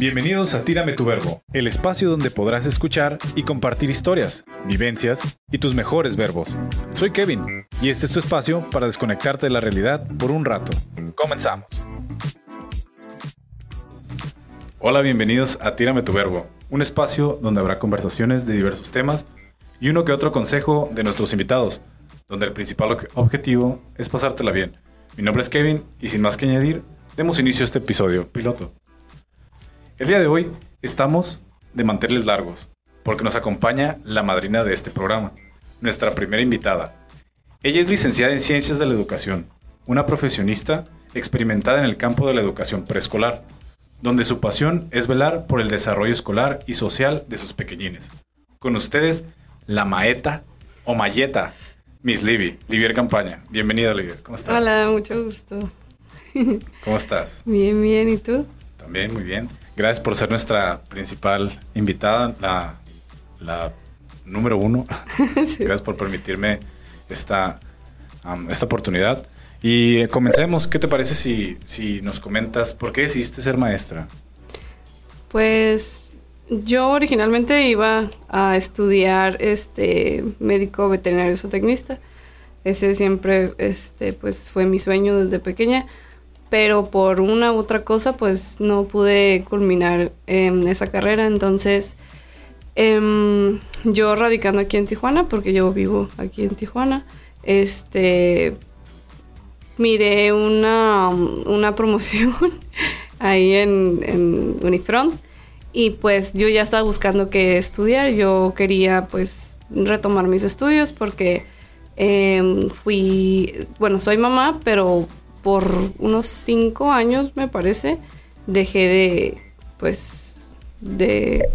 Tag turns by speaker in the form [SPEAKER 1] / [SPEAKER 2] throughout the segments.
[SPEAKER 1] Bienvenidos a Tírame tu Verbo, el espacio donde podrás escuchar y compartir historias, vivencias y tus mejores verbos. Soy Kevin y este es tu espacio para desconectarte de la realidad por un rato. Comenzamos. Hola, bienvenidos a Tírame tu Verbo, un espacio donde habrá conversaciones de diversos temas y uno que otro consejo de nuestros invitados, donde el principal objetivo es pasártela bien. Mi nombre es Kevin y sin más que añadir, demos inicio a este episodio piloto. El día de hoy estamos de manteles largos, porque nos acompaña la madrina de este programa, nuestra primera invitada. Ella es licenciada en Ciencias de la Educación, una profesionista experimentada en el campo de la educación preescolar, donde su pasión es velar por el desarrollo escolar y social de sus pequeñines. Con ustedes, la maeta o mayeta, Miss Libby, Livier Campaña. Bienvenida, Livier. ¿Cómo estás?
[SPEAKER 2] Hola, mucho gusto.
[SPEAKER 1] ¿Cómo estás?
[SPEAKER 2] Bien, bien. ¿Y tú?
[SPEAKER 1] También, muy bien. Gracias por ser nuestra principal invitada, la, número uno. Gracias por permitirme esta, esta oportunidad. Y comencemos. ¿Qué te parece si, si nos comentas por qué decidiste ser maestra?
[SPEAKER 2] Pues yo originalmente iba a estudiar este médico veterinario zootecnista. Ese siempre este pues fue mi sueño desde pequeña pero por una u otra cosa pues no pude culminar em, esa carrera, entonces em, yo radicando aquí en Tijuana, porque yo vivo aquí en Tijuana, este miré una, una promoción ahí en, en Unifront y pues yo ya estaba buscando qué estudiar, yo quería pues retomar mis estudios porque em, fui, bueno, soy mamá, pero por unos cinco años, me parece, dejé de, pues, de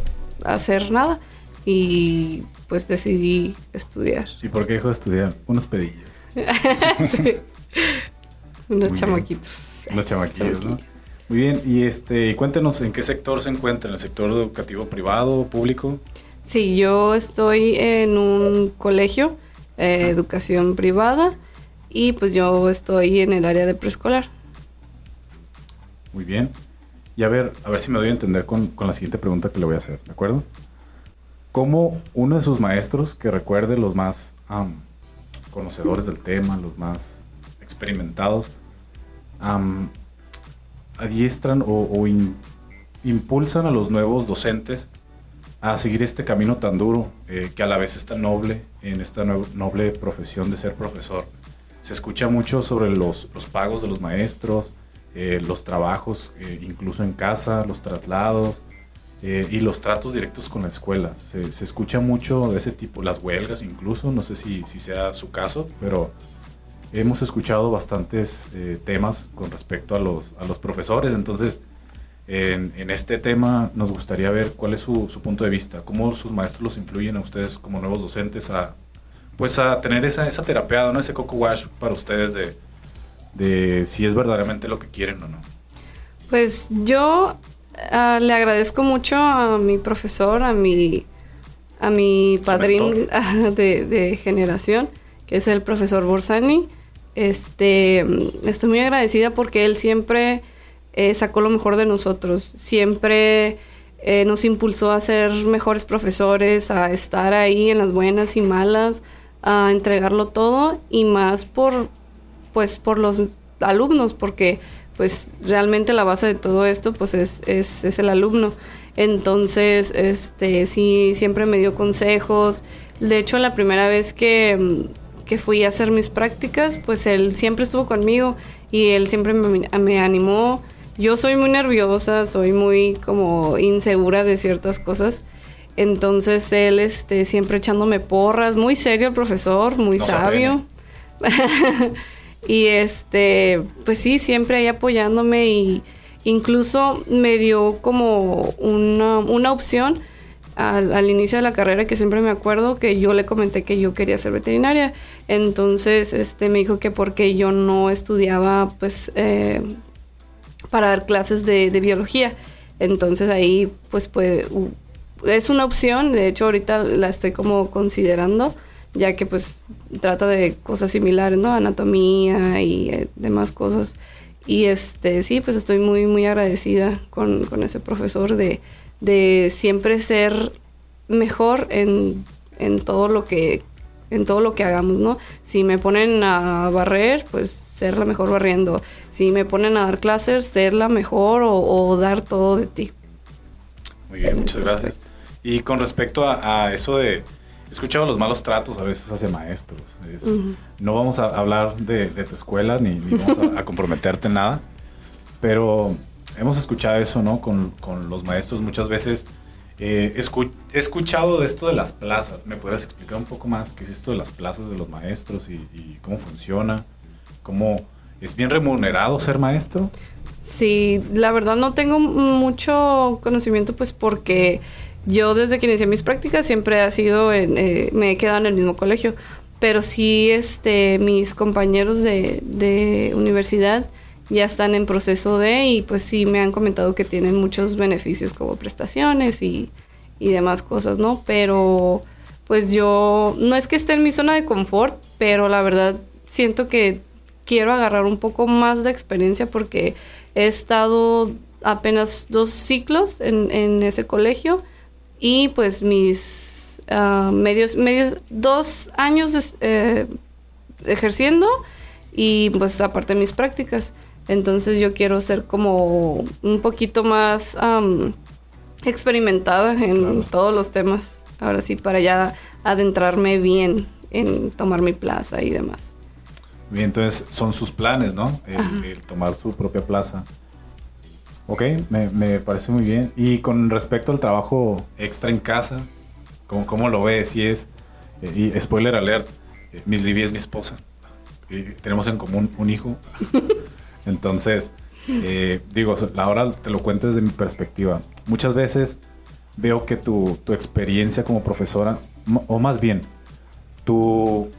[SPEAKER 2] hacer nada y pues decidí estudiar.
[SPEAKER 1] ¿Y por qué dejó de estudiar? Unos pedillos.
[SPEAKER 2] Unos chamaquitos.
[SPEAKER 1] Unos chamaquitos, ¿no? Muy bien, y este, cuéntenos en qué sector se encuentra, en el sector educativo privado, público.
[SPEAKER 2] Sí, yo estoy en un colegio, eh, educación privada, y pues yo estoy en el área de preescolar.
[SPEAKER 1] Muy bien. Y a ver, a ver si me doy a entender con, la siguiente pregunta que le voy a hacer, ¿de acuerdo? ¿Cómo uno de sus maestros, que recuerde los más conocedores del tema, los más experimentados, adiestran o, impulsan a los nuevos docentes a seguir este camino tan duro, eh, que a la vez es tan noble en esta noble profesión de ser profesor? Se escucha mucho sobre los, pagos de los maestros, eh, los trabajos, eh, incluso en casa, los traslados eh, y los tratos directos con la escuela. Se, escucha mucho de ese tipo, las huelgas incluso, no sé si, sea su caso, pero hemos escuchado bastantes temas con respecto a los, a los profesores, entonces... En, este tema nos gustaría ver cuál es su, su, punto de vista, cómo sus maestros los influyen a ustedes como nuevos docentes a, pues a tener esa, esa terapia, ¿no? Ese coco wash para ustedes de, de si es verdaderamente lo que quieren o no.
[SPEAKER 2] Pues yo ah, le agradezco mucho a mi profesor, a mi, a mi padrino de, de, generación, que es el profesor Borsani. Este, estoy muy agradecida porque él siempre eh, sacó lo mejor de nosotros, siempre eh, nos impulsó a ser mejores profesores, a estar ahí en las buenas y malas, a entregarlo todo y más por pues por los alumnos porque pues realmente la base de todo esto pues es, es, el alumno. Entonces este sí siempre me dio consejos. De hecho la primera vez que, que fui a hacer mis prácticas pues él siempre estuvo conmigo y él siempre me, me animó. Yo soy muy nerviosa soy muy como insegura de ciertas cosas entonces él este, siempre echándome porras, muy serio el profesor, muy sabio. y este, pues sí, siempre ahí apoyándome y incluso me dio como una, una opción al, al, inicio de la carrera que siempre me acuerdo que yo le comenté que yo quería ser veterinaria. Entonces este, me dijo que porque yo no estudiaba pues eh, para dar clases de, de biología. Entonces ahí pues, pues es una opción, de hecho ahorita la estoy como considerando, ya que pues trata de cosas similares, ¿no? Anatomía y eh, demás cosas. Y este, sí, pues estoy muy, muy agradecida con, con ese profesor de, de siempre ser mejor en, en todo lo que en todo lo que hagamos, ¿no? Si me ponen a barrer, pues ser la mejor barriendo. Si me ponen a dar clases, ser la mejor o, dar todo de ti.
[SPEAKER 1] Muy bien, muchas gracias. Y con respecto a, eso de, he escuchado los malos tratos a veces hacia maestros. No vamos a hablar de, tu escuela ni, vamos a, comprometerte en nada, pero hemos escuchado eso, ¿no? Con, con los maestros muchas veces eh, he escuchado de esto de las plazas. ¿Me podrías explicar un poco más qué es esto de las plazas de los maestros y, cómo funciona? ¿Cómo es bien remunerado ser maestro?
[SPEAKER 2] Sí, la verdad no tengo mucho conocimiento pues porque yo desde que inicié mis prácticas siempre ha sido, eh, me he quedado en el mismo colegio, pero sí este, mis compañeros de, universidad ya están en proceso de y pues sí me han comentado que tienen muchos beneficios como prestaciones y, y demás cosas, ¿no? Pero pues yo no es que esté en mi zona de confort, pero la verdad siento que quiero agarrar un poco más de experiencia porque he estado apenas dos ciclos en, en ese colegio y pues mis uh, medios, medios, dos años eh, ejerciendo y pues aparte mis prácticas. Entonces yo quiero ser como un poquito más experimentada en todos los temas. Ahora sí, para ya adentrarme bien en tomar mi plaza y demás.
[SPEAKER 1] Bien, entonces son sus planes, ¿no? El, tomar su propia plaza. Ok, me, parece muy bien. Y con respecto al trabajo extra en casa, ¿cómo, cómo lo ves? Si es, eh, y spoiler alert, eh, Miss Libby es mi esposa. Y tenemos en común un hijo. Entonces, eh, digo, ahora te lo cuento desde mi perspectiva. Muchas veces veo que tu, experiencia como profesora, o más bien, tu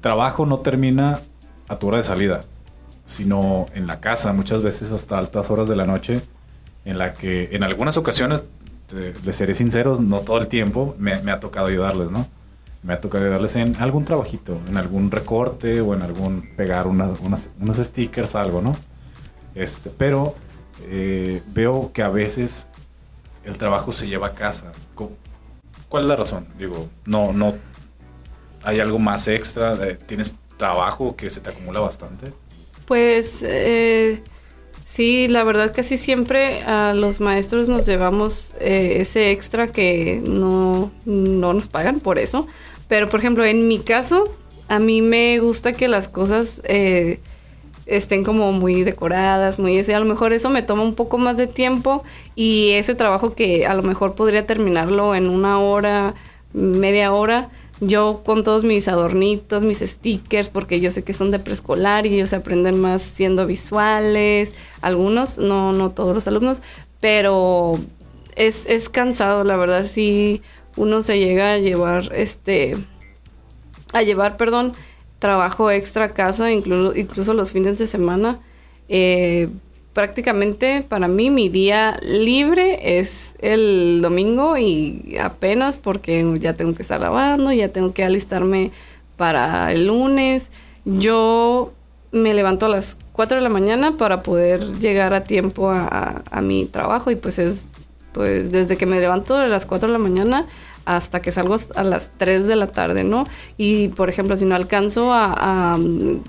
[SPEAKER 1] trabajo no termina a tu hora de salida, sino en la casa, muchas veces hasta altas horas de la noche, en la que en algunas ocasiones, les seré sinceros, no todo el tiempo, me, ha tocado ayudarles, ¿no? Me ha tocado ayudarles en algún trabajito, en algún recorte o en algún pegar unos stickers, algo, ¿no? Este, pero eh, veo que a veces el trabajo se lleva a casa. ¿Cuál es la razón? Digo, no, no. ¿Hay algo más extra? ¿Tienes trabajo que se te acumula bastante?
[SPEAKER 2] Pues eh, sí, la verdad casi siempre a los maestros nos llevamos eh, ese extra que no, no nos pagan por eso. Pero por ejemplo, en mi caso, a mí me gusta que las cosas eh, estén como muy decoradas, muy ese, a lo mejor eso me toma un poco más de tiempo y ese trabajo que a lo mejor podría terminarlo en una hora, media hora, yo con todos mis adornitos, mis stickers, porque yo sé que son de preescolar y ellos aprenden más siendo visuales, algunos, no, no todos los alumnos, pero es, es cansado, la verdad, si uno se llega a llevar, este, a llevar, perdón, trabajo extra a casa, incluso, incluso los fines de semana. Eh, prácticamente para mí mi día libre es el domingo y apenas porque ya tengo que estar lavando, ya tengo que alistarme para el lunes. Yo me levanto a las 4 de la mañana para poder llegar a tiempo a, a mi trabajo y pues es pues desde que me levanto de las 4 de la mañana hasta que salgo a las 3 de la tarde, ¿no? Y por ejemplo, si no alcanzo a,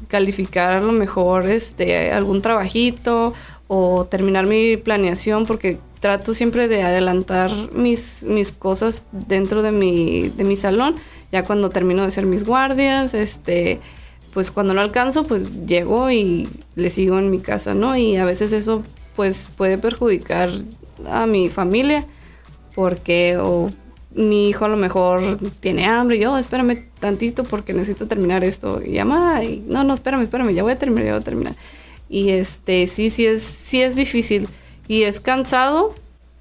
[SPEAKER 2] calificar a lo mejor este, algún trabajito o terminar mi planeación, porque trato siempre de adelantar mis, mis cosas dentro de mi, de mi salón, ya cuando termino de hacer mis guardias, este pues cuando no alcanzo, pues llego y le sigo en mi casa, ¿no? Y a veces eso pues puede perjudicar a mi familia porque o mi hijo a lo mejor tiene hambre, y yo, espérame tantito porque necesito terminar esto. Y llama, y, no, no, espérame, espérame, ya voy a terminar, ya voy a terminar. Y este, sí, sí es, sí es difícil y es cansado,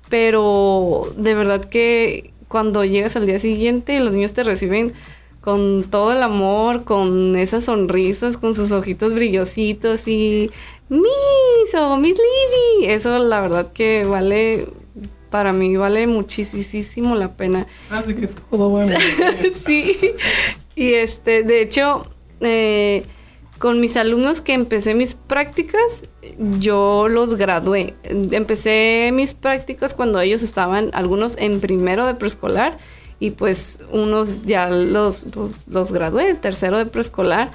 [SPEAKER 2] pero de verdad que cuando llegas al día siguiente y los niños te reciben con todo el amor, con esas sonrisas, con sus ojitos brillositos y Miss o Miss Libby, eso la verdad que vale para mí vale muchísimo la pena.
[SPEAKER 1] Así que todo vale.
[SPEAKER 2] sí. Y este, de hecho, eh, con mis alumnos que empecé mis prácticas, yo los gradué. Empecé mis prácticas cuando ellos estaban, algunos en primero de preescolar y pues unos ya los, los gradué, tercero de preescolar.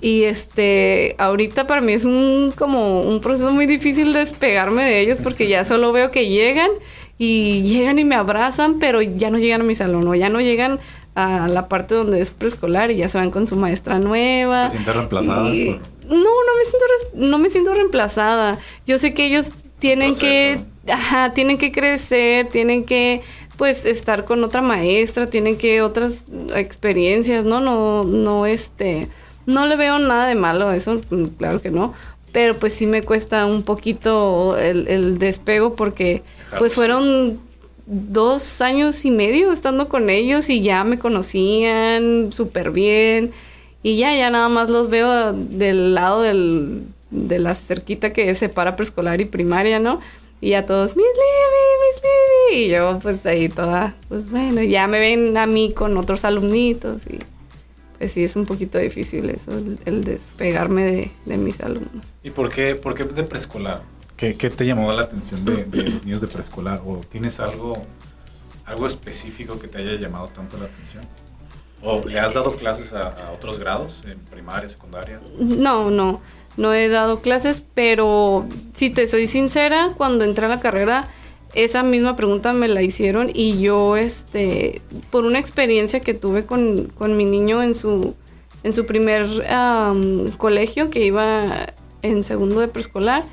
[SPEAKER 2] Y este, ahorita para mí es un como un proceso muy difícil despegarme de ellos porque ya solo veo que llegan y llegan y me abrazan, pero ya no llegan a mi salón o ya no llegan a la parte donde es preescolar y ya se van con su maestra nueva.
[SPEAKER 1] ¿Te sientes reemplazada?
[SPEAKER 2] No, no me siento no me siento reemplazada. Yo sé que ellos tienen que ajá, tienen que crecer, tienen que pues estar con otra maestra, tienen que otras experiencias, ¿no? No no este no le veo nada de malo a eso, mm, claro que no. Pero pues sí me cuesta un poquito el, el despego porque pues fueron dos años y medio estando con ellos y ya me conocían súper bien. Y ya, ya nada más los veo del lado del, de la cerquita que separa preescolar y primaria, ¿no? Y a todos, Miss Libby, Miss Libby. Y yo, pues ahí toda, pues bueno, ya me ven a mí con otros alumnitos. Y pues sí, es un poquito difícil eso, el, despegarme de, de, mis alumnos.
[SPEAKER 1] ¿Y por qué, por qué de preescolar? ¿Qué, ¿Qué, te llamó la atención de, los niños de preescolar? ¿O tienes algo, algo específico que te haya llamado tanto la atención? ¿O le has dado clases a, otros grados, en primaria, secundaria?
[SPEAKER 2] No, no, no he dado clases, pero si te soy sincera, cuando entré a la carrera, esa misma pregunta me la hicieron y yo, este, por una experiencia que tuve con, con mi niño en su, en su primer colegio, que iba en segundo de preescolar,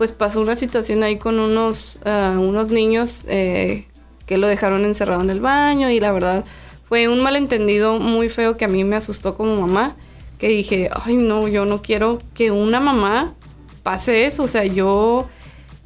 [SPEAKER 2] pues pasó una situación ahí con unos, uh, unos niños eh, que lo dejaron encerrado en el baño y la verdad fue un malentendido muy feo que a mí me asustó como mamá, que dije, ay no, yo no quiero que una mamá pase eso, o sea, yo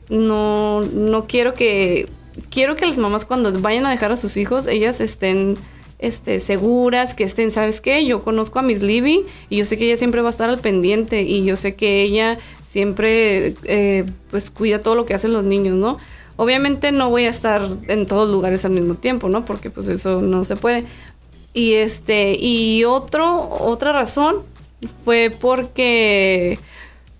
[SPEAKER 2] no, no quiero que, quiero que las mamás cuando vayan a dejar a sus hijos, ellas estén este, seguras, que estén, ¿sabes qué? Yo conozco a Miss Libby y yo sé que ella siempre va a estar al pendiente y yo sé que ella siempre eh, pues cuida todo lo que hacen los niños, ¿no? Obviamente no voy a estar en todos lugares al mismo tiempo, ¿no? Porque pues eso no se puede. Y este, y otro, otra razón fue porque,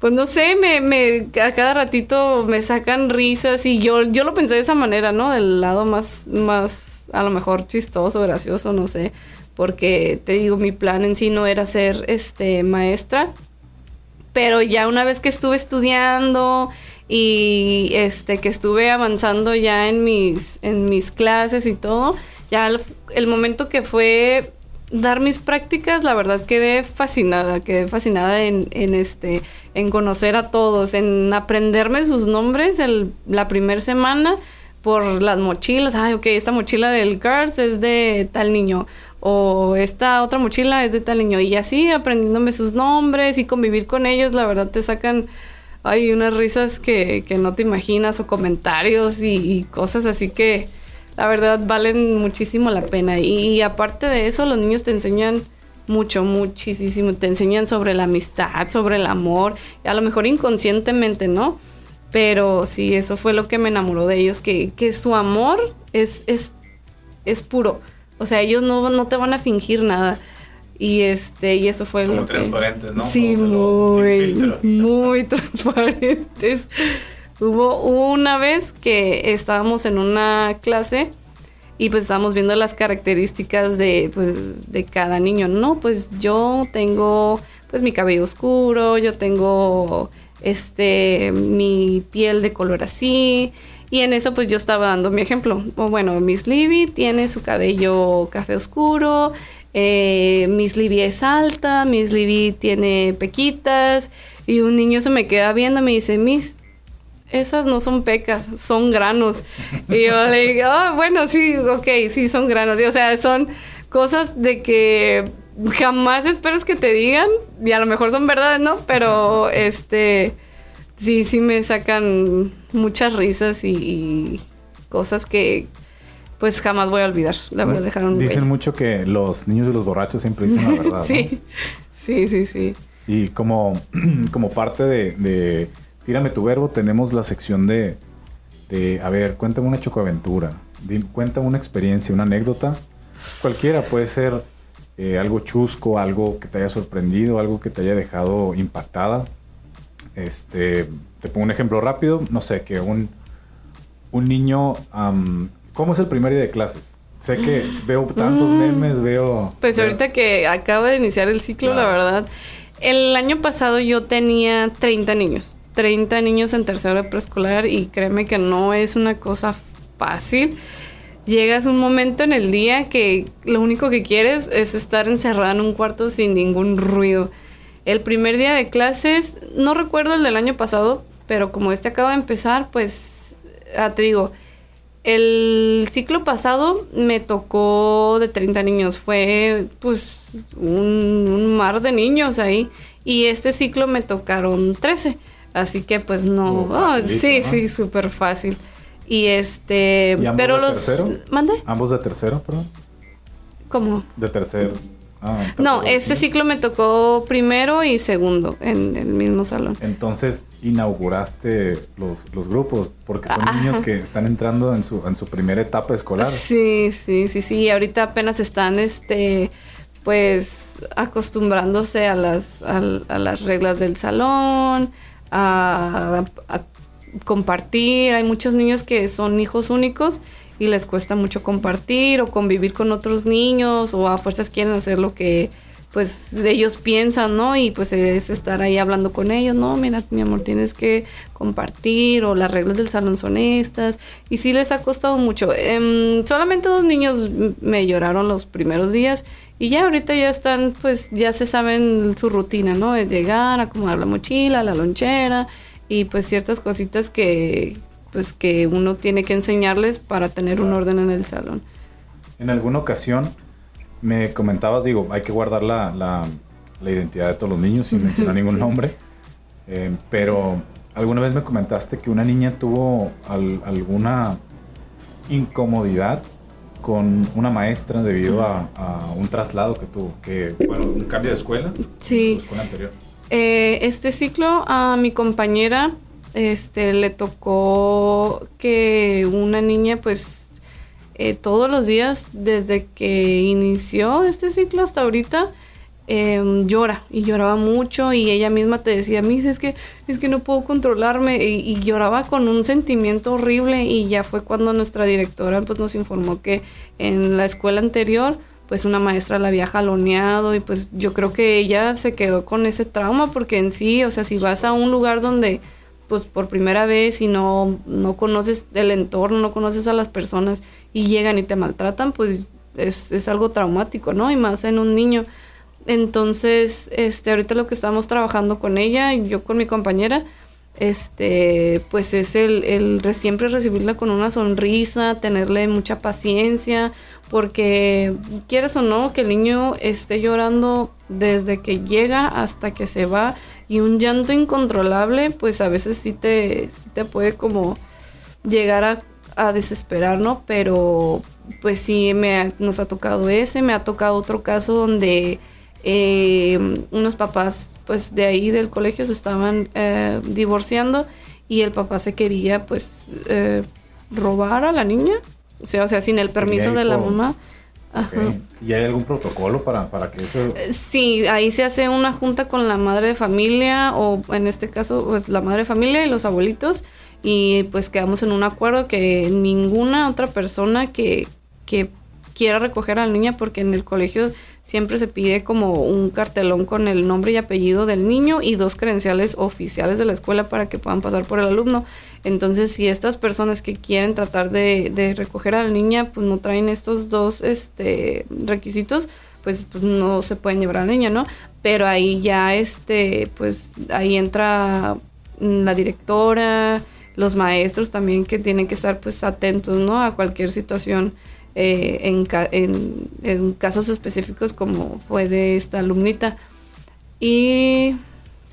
[SPEAKER 2] pues no sé, me, me, a cada ratito me sacan risas y yo, yo lo pensé de esa manera, ¿no? Del lado más, más, a lo mejor chistoso, gracioso, no sé. Porque te digo, mi plan en sí no era ser, este, maestra, pero ya una vez que estuve estudiando y este que estuve avanzando ya en mis en mis clases y todo, ya el, momento que fue dar mis prácticas, la verdad quedé fascinada, quedé fascinada en, en este en conocer a todos, en aprenderme sus nombres el, la primera semana por las mochilas. Ay, ok, esta mochila del CARS es de tal niño o esta otra mochila es de tal niño. Y así aprendiéndome sus nombres y convivir con ellos, la verdad te sacan hay unas risas que, que, no te imaginas o comentarios y, cosas así que la verdad valen muchísimo la pena. Y, y, aparte de eso los niños te enseñan mucho, muchísimo, te enseñan sobre la amistad, sobre el amor, a lo mejor inconscientemente, ¿no? Pero sí, eso fue lo que me enamoró de ellos, que, que su amor es, es, es puro o sea, ellos no, no te van a fingir nada. Y este, y eso fue
[SPEAKER 1] Son muy transparentes, ¿no?
[SPEAKER 2] Sí, muy, muy transparentes. Hubo una vez que estábamos en una clase y pues estábamos viendo las características de, pues, de cada niño. No, pues yo tengo pues mi cabello oscuro, yo tengo este mi piel de color así, y en eso pues yo estaba dando mi ejemplo. O bueno, Miss Libby tiene su cabello café oscuro, eh, Miss Libby es alta, Miss Libby tiene pequitas y un niño se me queda viendo y me dice, Miss, esas no son pecas, son granos. Y yo le digo, oh, bueno, sí, ok, sí, son granos. Y, o sea, son cosas de que jamás esperas que te digan y a lo mejor son verdades, ¿no? Pero este sí, sí me sacan muchas risas y, y, cosas que pues jamás voy a olvidar. La verdad, dejaron.
[SPEAKER 1] Dicen mucho que los niños de los borrachos siempre dicen la verdad.
[SPEAKER 2] sí,
[SPEAKER 1] ¿no?
[SPEAKER 2] sí, sí, sí.
[SPEAKER 1] Y como, como parte de, de, Tírame tu verbo, tenemos la sección de, de a ver, cuéntame una chocoaventura, cuéntame una experiencia, una anécdota. Cualquiera puede ser eh, algo chusco, algo que te haya sorprendido, algo que te haya dejado impactada. Este, te pongo un ejemplo rápido, no sé, que un, un niño, ¿cómo es el primer día de clases? Sé que veo tantos mm. memes, veo...
[SPEAKER 2] Pues ahorita que acaba de iniciar el ciclo, la verdad, el año pasado yo tenía 30 niños, 30 niños en tercero preescolar y créeme que no es una cosa fácil llegas un momento en el día que lo único que quieres es estar encerrada en un cuarto sin ningún ruido. El primer día de clases, no recuerdo el del año pasado, pero como este acaba de empezar, pues ah, te digo, el ciclo pasado me tocó de 30 niños, fue pues un, mar de niños ahí, y este ciclo me tocaron 13, así que pues no, oh, sí, sí, súper fácil. Y este. pero los.
[SPEAKER 1] Tercero?
[SPEAKER 2] ¿Mande?
[SPEAKER 1] ¿Ambos de tercero, perdón?
[SPEAKER 2] ¿Cómo?
[SPEAKER 1] De tercero.
[SPEAKER 2] Ah, no, este ciclo me tocó primero y segundo en el mismo salón.
[SPEAKER 1] Entonces inauguraste los, los grupos, porque son niños que están entrando en su, en su primera etapa escolar.
[SPEAKER 2] Sí, sí, sí, sí. Ahorita apenas están, este, pues, acostumbrándose a las, a, las reglas del salón, a, a compartir. Hay muchos niños que son hijos únicos y les cuesta mucho compartir o convivir con otros niños o a fuerzas quieren hacer lo que pues ellos piensan, ¿no? Y pues es estar ahí hablando con ellos, no, mira, mi amor, tienes que compartir o las reglas del salón son estas. Y sí les ha costado mucho. Em, solamente dos niños me lloraron los primeros días y ya ahorita ya están, pues ya se saben su rutina, ¿no? Es llegar, acomodar la mochila, la lonchera y pues ciertas cositas que pues que uno tiene que enseñarles para tener un orden en el salón.
[SPEAKER 1] En alguna ocasión me comentabas, digo, hay que guardar la, la, identidad de todos los niños sin mencionar ningún nombre, eh, pero alguna vez me comentaste que una niña tuvo alguna incomodidad con una maestra debido a, un traslado que tuvo, que, bueno, un cambio de escuela
[SPEAKER 2] sí.
[SPEAKER 1] en su escuela anterior.
[SPEAKER 2] Eh, este ciclo a mi compañera este, le tocó que una niña pues eh, todos los días desde que inició este ciclo hasta ahorita em, llora y lloraba mucho y ella misma te decía, Miss, es que, es que no puedo controlarme y, y, lloraba con un sentimiento horrible y ya fue cuando nuestra directora pues nos informó que en la escuela anterior pues una maestra la había jaloneado y pues yo creo que ella se quedó con ese trauma porque en sí, o sea, si vas a un lugar donde pues por primera vez y no, no conoces el entorno, no conoces a las personas y llegan y te maltratan, pues es, es algo traumático, ¿no? Y más en un niño. Entonces, este, ahorita lo que estamos trabajando con ella y yo con mi compañera, este, pues es el, el siempre recibirla con una sonrisa, tenerle mucha paciencia, porque quieres o no, que el niño esté llorando desde que llega hasta que se va y un llanto incontrolable, pues a veces sí te, te puede como llegar a, a, desesperar, ¿no? Pero pues sí, me nos ha tocado ese, me ha tocado otro caso donde eh, unos papás pues de ahí del colegio se estaban eh, divorciando y el papá se quería pues eh, robar a la niña, o sea, o sea sin el permiso de la mamá.
[SPEAKER 1] ¿Y hay algún protocolo para, para que eso...?
[SPEAKER 2] Sí, ahí se hace una junta con la madre de familia o en este caso pues la madre de familia y los abuelitos y pues quedamos en un acuerdo que ninguna otra persona que, que quiera recoger a la niña porque en el colegio siempre se pide como un cartelón con el nombre y apellido del niño y dos credenciales oficiales de la escuela para que puedan pasar por el alumno. Entonces, si estas personas que quieren tratar de, recoger a la niña, pues no traen estos dos este, requisitos, pues, pues, no se pueden llevar a la niña, ¿no? Pero ahí ya, este, pues ahí entra la directora, los maestros también que tienen que estar pues atentos, ¿no? A cualquier situación eh, en, en, en, casos específicos como fue de esta alumnita. Y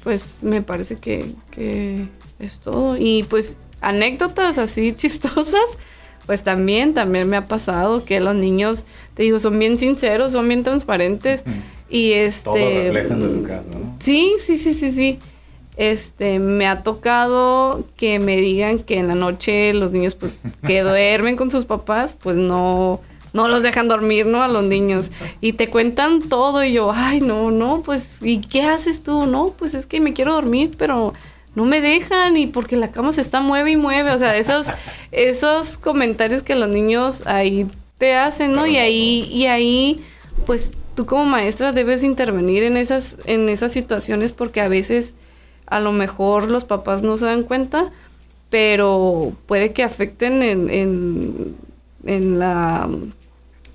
[SPEAKER 2] pues me parece que, que es todo. Y pues anécdotas así chistosas, pues también, también me ha pasado que los niños, te digo, son bien sinceros, son bien transparentes. Y este... Todo
[SPEAKER 1] reflejan de su casa, ¿no?
[SPEAKER 2] Sí, sí, sí, sí, sí. Este, me ha tocado que me digan que en la noche los niños, pues, que duermen con sus papás, pues no, no los dejan dormir, ¿no? A los niños. Y te cuentan todo y yo, ay, no, no, pues, ¿y qué haces tú? No, pues es que me quiero dormir, pero no me dejan y porque la cama se está mueve y mueve. O sea, esos, esos comentarios que los niños ahí te hacen, ¿no? Y ahí, y ahí, pues tú como maestra debes intervenir en esas, en esas situaciones porque a veces a lo mejor los papás no se dan cuenta, pero puede que afecten en, en, en la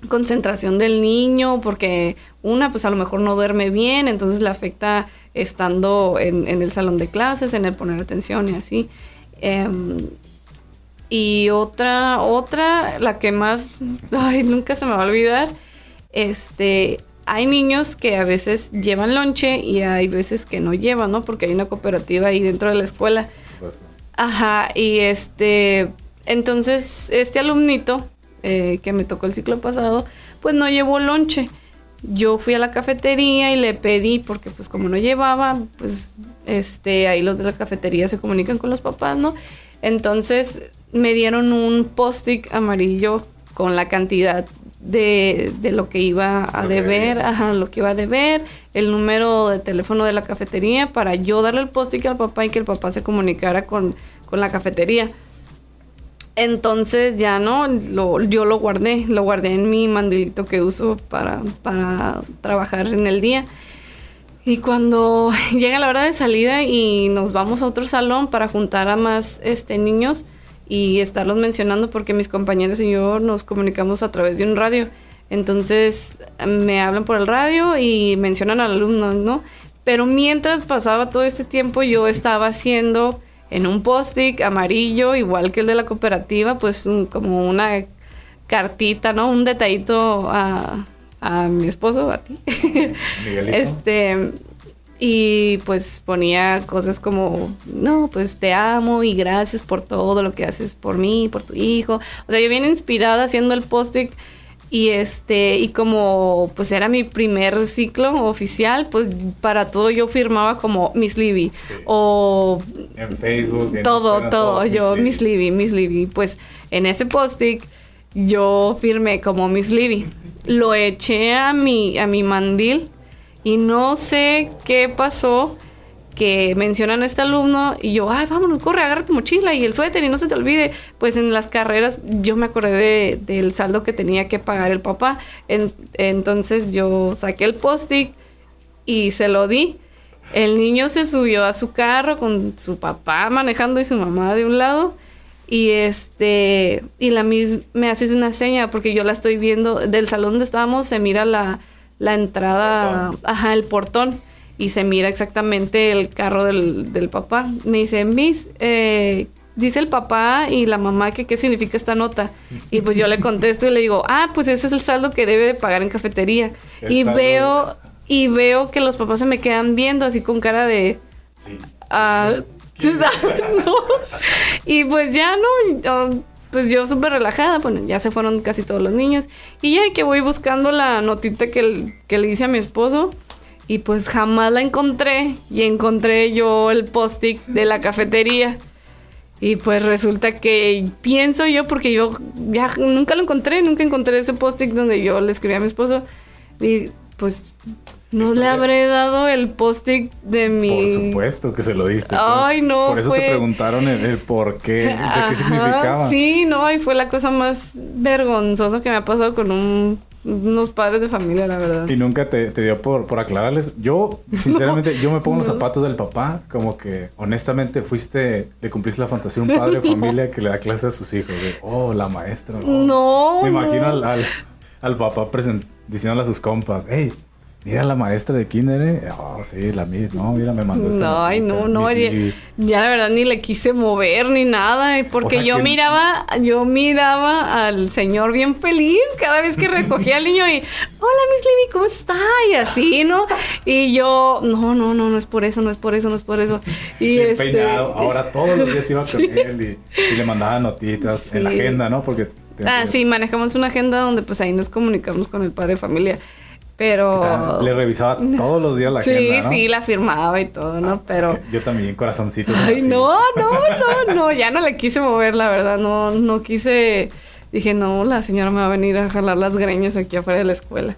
[SPEAKER 2] concentración del niño, porque una, pues a lo mejor no duerme bien, entonces le afecta estando en, en el salón de clases, en el poner atención y así. Em, y otra, otra, la que más, ay, nunca se me va a olvidar, este, hay niños que a veces llevan lonche y hay veces que no llevan, ¿no? Porque hay una cooperativa ahí dentro de la escuela. Ajá, y este, entonces, este alumnito eh, que me tocó el ciclo pasado, pues no llevó lonche. Yo fui a la cafetería y le pedí, porque pues como no llevaba, pues este, ahí los de la cafetería se comunican con los papás, ¿no? Entonces me dieron un post-it amarillo con la cantidad de, de, lo que iba a deber, ajá, lo que iba a deber, el número de teléfono de la cafetería para yo darle el post-it al papá y que el papá se comunicara con, con la cafetería. Entonces ya no, lo, yo lo guardé, lo guardé en mi mandilito que uso para, para trabajar en el día. Y cuando llega la hora de salida y nos vamos a otro salón para juntar a más este, niños y estarlos mencionando porque mis compañeros y yo nos comunicamos a través de un radio. Entonces me hablan por el radio y mencionan al alumno, ¿no? Pero mientras pasaba todo este tiempo yo estaba haciendo en un post-it amarillo, igual que el de la cooperativa, pues como una cartita, ¿no? Un detallito a, a mi esposo, a ti. este, y pues ponía cosas como, no, pues te amo y gracias por todo lo que haces por mí, por tu hijo. O sea, yo bien inspirada haciendo el post-it y este, y como pues era mi primer ciclo oficial, pues para todo yo firmaba como Miss Libby. O
[SPEAKER 1] en Facebook, en
[SPEAKER 2] todo, todo, yo Miss Libby, Miss Libby. Pues en ese post-it yo firmé como Miss Libby. Lo eché a mi, a mi mandil y no sé qué pasó que mencionan a este alumno y yo, ay, vámonos, corre, agarra tu mochila y el suéter y no se te olvide. Pues en las carreras yo me acordé del saldo que tenía que pagar el papá. entonces yo saqué el post-it y se lo di. El niño se subió a su carro con su papá manejando y su mamá de un lado. Y este, y la misma me hace una seña porque yo la estoy viendo del salón donde estábamos, se mira la, la entrada, ajá, el portón y se mira exactamente el carro del, del papá. Me dice, Miss, eh, dice el papá y la mamá que qué significa esta nota. Y pues yo le contesto y le digo, ah, pues ese es el saldo que debe de pagar en cafetería. y veo, y veo que los papás se me quedan viendo así con cara de... Sí. Ah, no. Y pues ya no, pues yo súper relajada, bueno, ya se fueron casi todos los niños. Y ya que voy buscando la notita que, que le hice a mi esposo. Y pues jamás la encontré. Y encontré yo el post-it de la cafetería. Y pues resulta que pienso yo, porque yo ya nunca lo encontré, nunca encontré ese post-it donde yo le escribí a mi esposo. Y pues no le habré dado el post-it de mi.
[SPEAKER 1] Por supuesto que se lo diste.
[SPEAKER 2] Pues. Ay, no.
[SPEAKER 1] Por eso te preguntaron el, por qué, de qué significaba.
[SPEAKER 2] Sí, no, y fue la cosa más vergonzosa que me ha pasado con un unos padres de familia, la verdad.
[SPEAKER 1] Y nunca te, te dio por, por aclararles. Yo, sinceramente, yo me pongo los zapatos del papá, como que honestamente fuiste, le cumpliste la fantasía a un padre de familia que le da clase a sus hijos. De, oh, la maestra.
[SPEAKER 2] No.
[SPEAKER 1] Me imagino al, al, al papá diciéndole a sus compas, hey, Mira la maestra de kinder, ¿eh? Oh, sí, la misma. No, mira, me mandó esta
[SPEAKER 2] No, ay, no, no. Ya, ya, la verdad ni le quise mover ni nada. Eh, porque yo miraba, yo miraba al señor bien feliz cada vez que recogía al niño y, hola, Miss Libby, ¿cómo está? Y así, ¿no? Y yo, no, no, no, no es por eso, no es por eso, no es por eso. Y
[SPEAKER 1] este... peinado. Ahora todos los días iba con él y, le mandaba notitas en la agenda, ¿no? Porque...
[SPEAKER 2] Ah, sí, manejamos una agenda donde pues ahí nos comunicamos con el padre de familia. Pero...
[SPEAKER 1] Le revisaba todos los días la agenda,
[SPEAKER 2] Sí, sí, la firmaba y todo, ¿no? Pero...
[SPEAKER 1] Yo también, corazoncito.
[SPEAKER 2] Ay, no, no, no, no, ya no le quise mover, la verdad, no, no quise dije, no, la señora me va a venir a jalar las greñas aquí afuera de la escuela.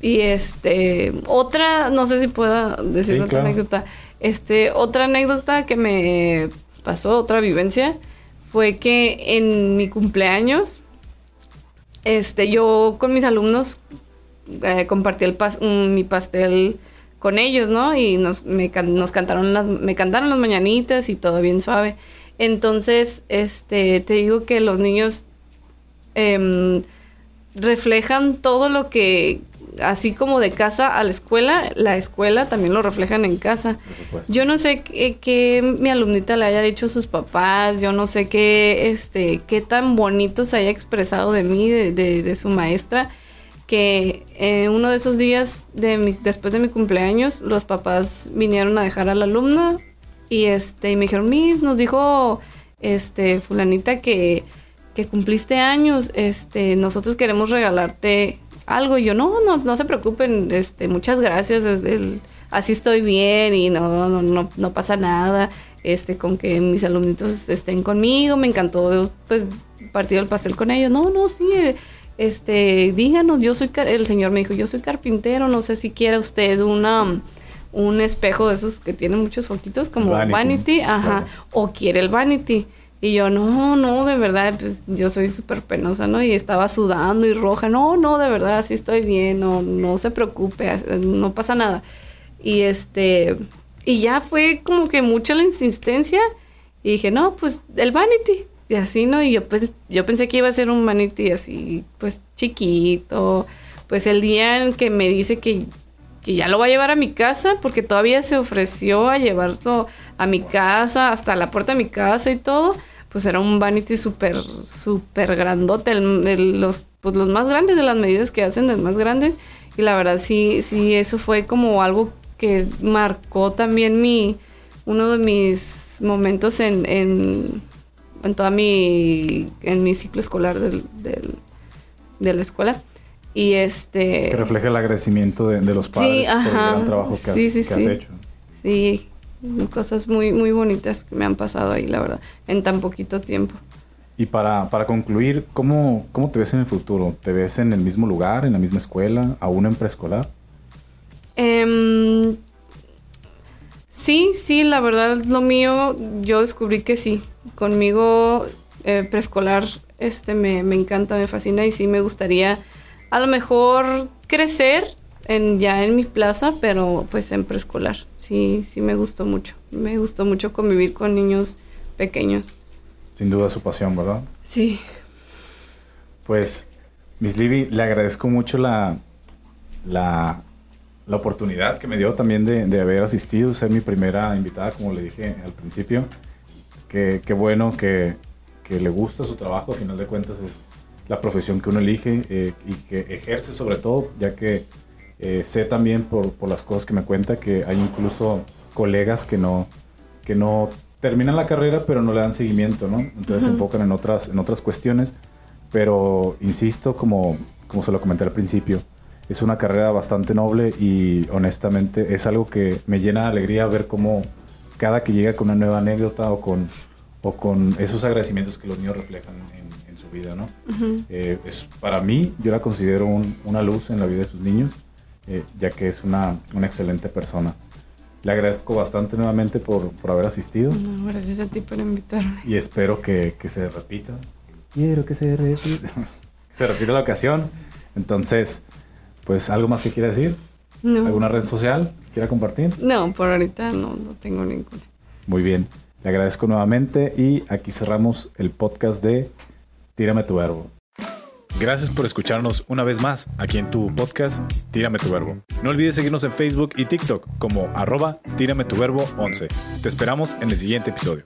[SPEAKER 2] Y este, otra, no sé si pueda decir otra anécdota. Este, otra anécdota que me pasó, otra vivencia, fue que en mi cumpleaños, este, yo con mis alumnos eh, compartí el mi pastel con ellos, ¿no? Y nos, me, nos cantaron las, me cantaron las mañanitas y todo bien suave. Entonces, este, te digo que los niños em, reflejan todo lo que, así como de casa a la escuela, la escuela también lo reflejan en casa. Yo no sé qué, mi alumnita le haya dicho a sus papás, yo no sé qué, este, qué tan bonito se haya expresado de mí, de, de, su maestra, que eh, uno de esos días de después de mi cumpleaños, los papás vinieron a dejar a la alumna y este, y me dijeron, nos dijo este fulanita que, que cumpliste años, este, nosotros queremos regalarte algo. Y yo, no, no, no se preocupen, este, muchas gracias, así estoy bien y no, no, no, no pasa nada. Este, con que mis alumnitos estén conmigo, me encantó, pues, partir el pastel con ellos. No, no, sí, este, díganos, yo soy, el señor me dijo, yo soy carpintero, no sé si quiere usted una, un espejo de esos que tienen muchos foquitos como vanity, ajá, o quiere el vanity. Y yo, no, no, de verdad, pues yo soy súper penosa, ¿no? Y estaba sudando y roja, no, no, de verdad, sí estoy bien, no, no se preocupe, no pasa nada. Y este, y ya fue como que mucha la insistencia y dije, no, pues el vanity. Y así, ¿no? Y yo pues, yo pensé que iba a ser un vanity así, pues chiquito. Pues el día en que me dice que, que ya lo va a llevar a mi casa, porque todavía se ofreció a llevarlo a mi casa, hasta la puerta de mi casa y todo pues era un vanity súper, súper grandote, los, pues los más grandes de las medidas que hacen, los más grandes. Y la verdad sí, sí, eso fue como algo que marcó también mi, uno de mis momentos en, en, en toda mi, en mi ciclo escolar del, del, de la escuela. Y este...
[SPEAKER 1] Que refleja el agradecimiento de, los padres por el gran trabajo que, has, que has hecho.
[SPEAKER 2] Sí, cosas muy, muy bonitas que me han pasado ahí, la verdad, en tan poquito tiempo.
[SPEAKER 1] Y para, para concluir, ¿cómo, ¿cómo te ves en el futuro? ¿Te ves en el mismo lugar, en la misma escuela, aún en preescolar?
[SPEAKER 2] Em, sí, sí, la verdad, lo mío, yo descubrí que sí. Conmigo eh, preescolar este, me, me encanta, me fascina y sí me gustaría a lo mejor crecer en, ya en mi plaza, pero pues en preescolar. Sí, sí me gustó mucho. Me gustó mucho convivir con niños pequeños.
[SPEAKER 1] Sin duda su pasión, ¿verdad?
[SPEAKER 2] Sí.
[SPEAKER 1] Pues, Miss Libby, le agradezco mucho la, la, la oportunidad que me dio también de, de, haber asistido, ser mi primera invitada, como le dije al principio. Qué, qué bueno que, que, le gusta su trabajo, al final de cuentas es la profesión que uno elige eh, y que ejerce sobre todo, ya que eh, sé también por, por, las cosas que me cuenta que hay incluso colegas que no, que no terminan la carrera pero no le dan seguimiento, ¿no? Entonces se enfocan en otras, en otras cuestiones. Pero insisto, como, como se lo comenté al principio, es una carrera bastante noble y honestamente es algo que me llena de alegría ver cómo cada que llega con una nueva anécdota o con, o con esos agradecimientos que los niños reflejan en, en su vida, ¿no? Eh, es, para mí, yo la considero una luz en la vida de sus niños eh, ya que es una, una, excelente persona. Le agradezco bastante nuevamente por, por haber asistido.
[SPEAKER 2] gracias a ti por invitarme.
[SPEAKER 1] Y espero que, que se repita. Quiero que se repita. se repita la ocasión. Entonces, pues, ¿algo más que quiera decir? No. ¿Alguna red social que quiera compartir?
[SPEAKER 2] No, por ahorita no, no tengo ninguna.
[SPEAKER 1] Muy bien. Le agradezco nuevamente y aquí cerramos el podcast de Tírame tu verbo. Gracias por escucharnos una vez más aquí en tu podcast Tírame tu Verbo. No olvides seguirnos en Facebook y TikTok como arroba Tírame tu Verbo 11. Te esperamos en el siguiente episodio.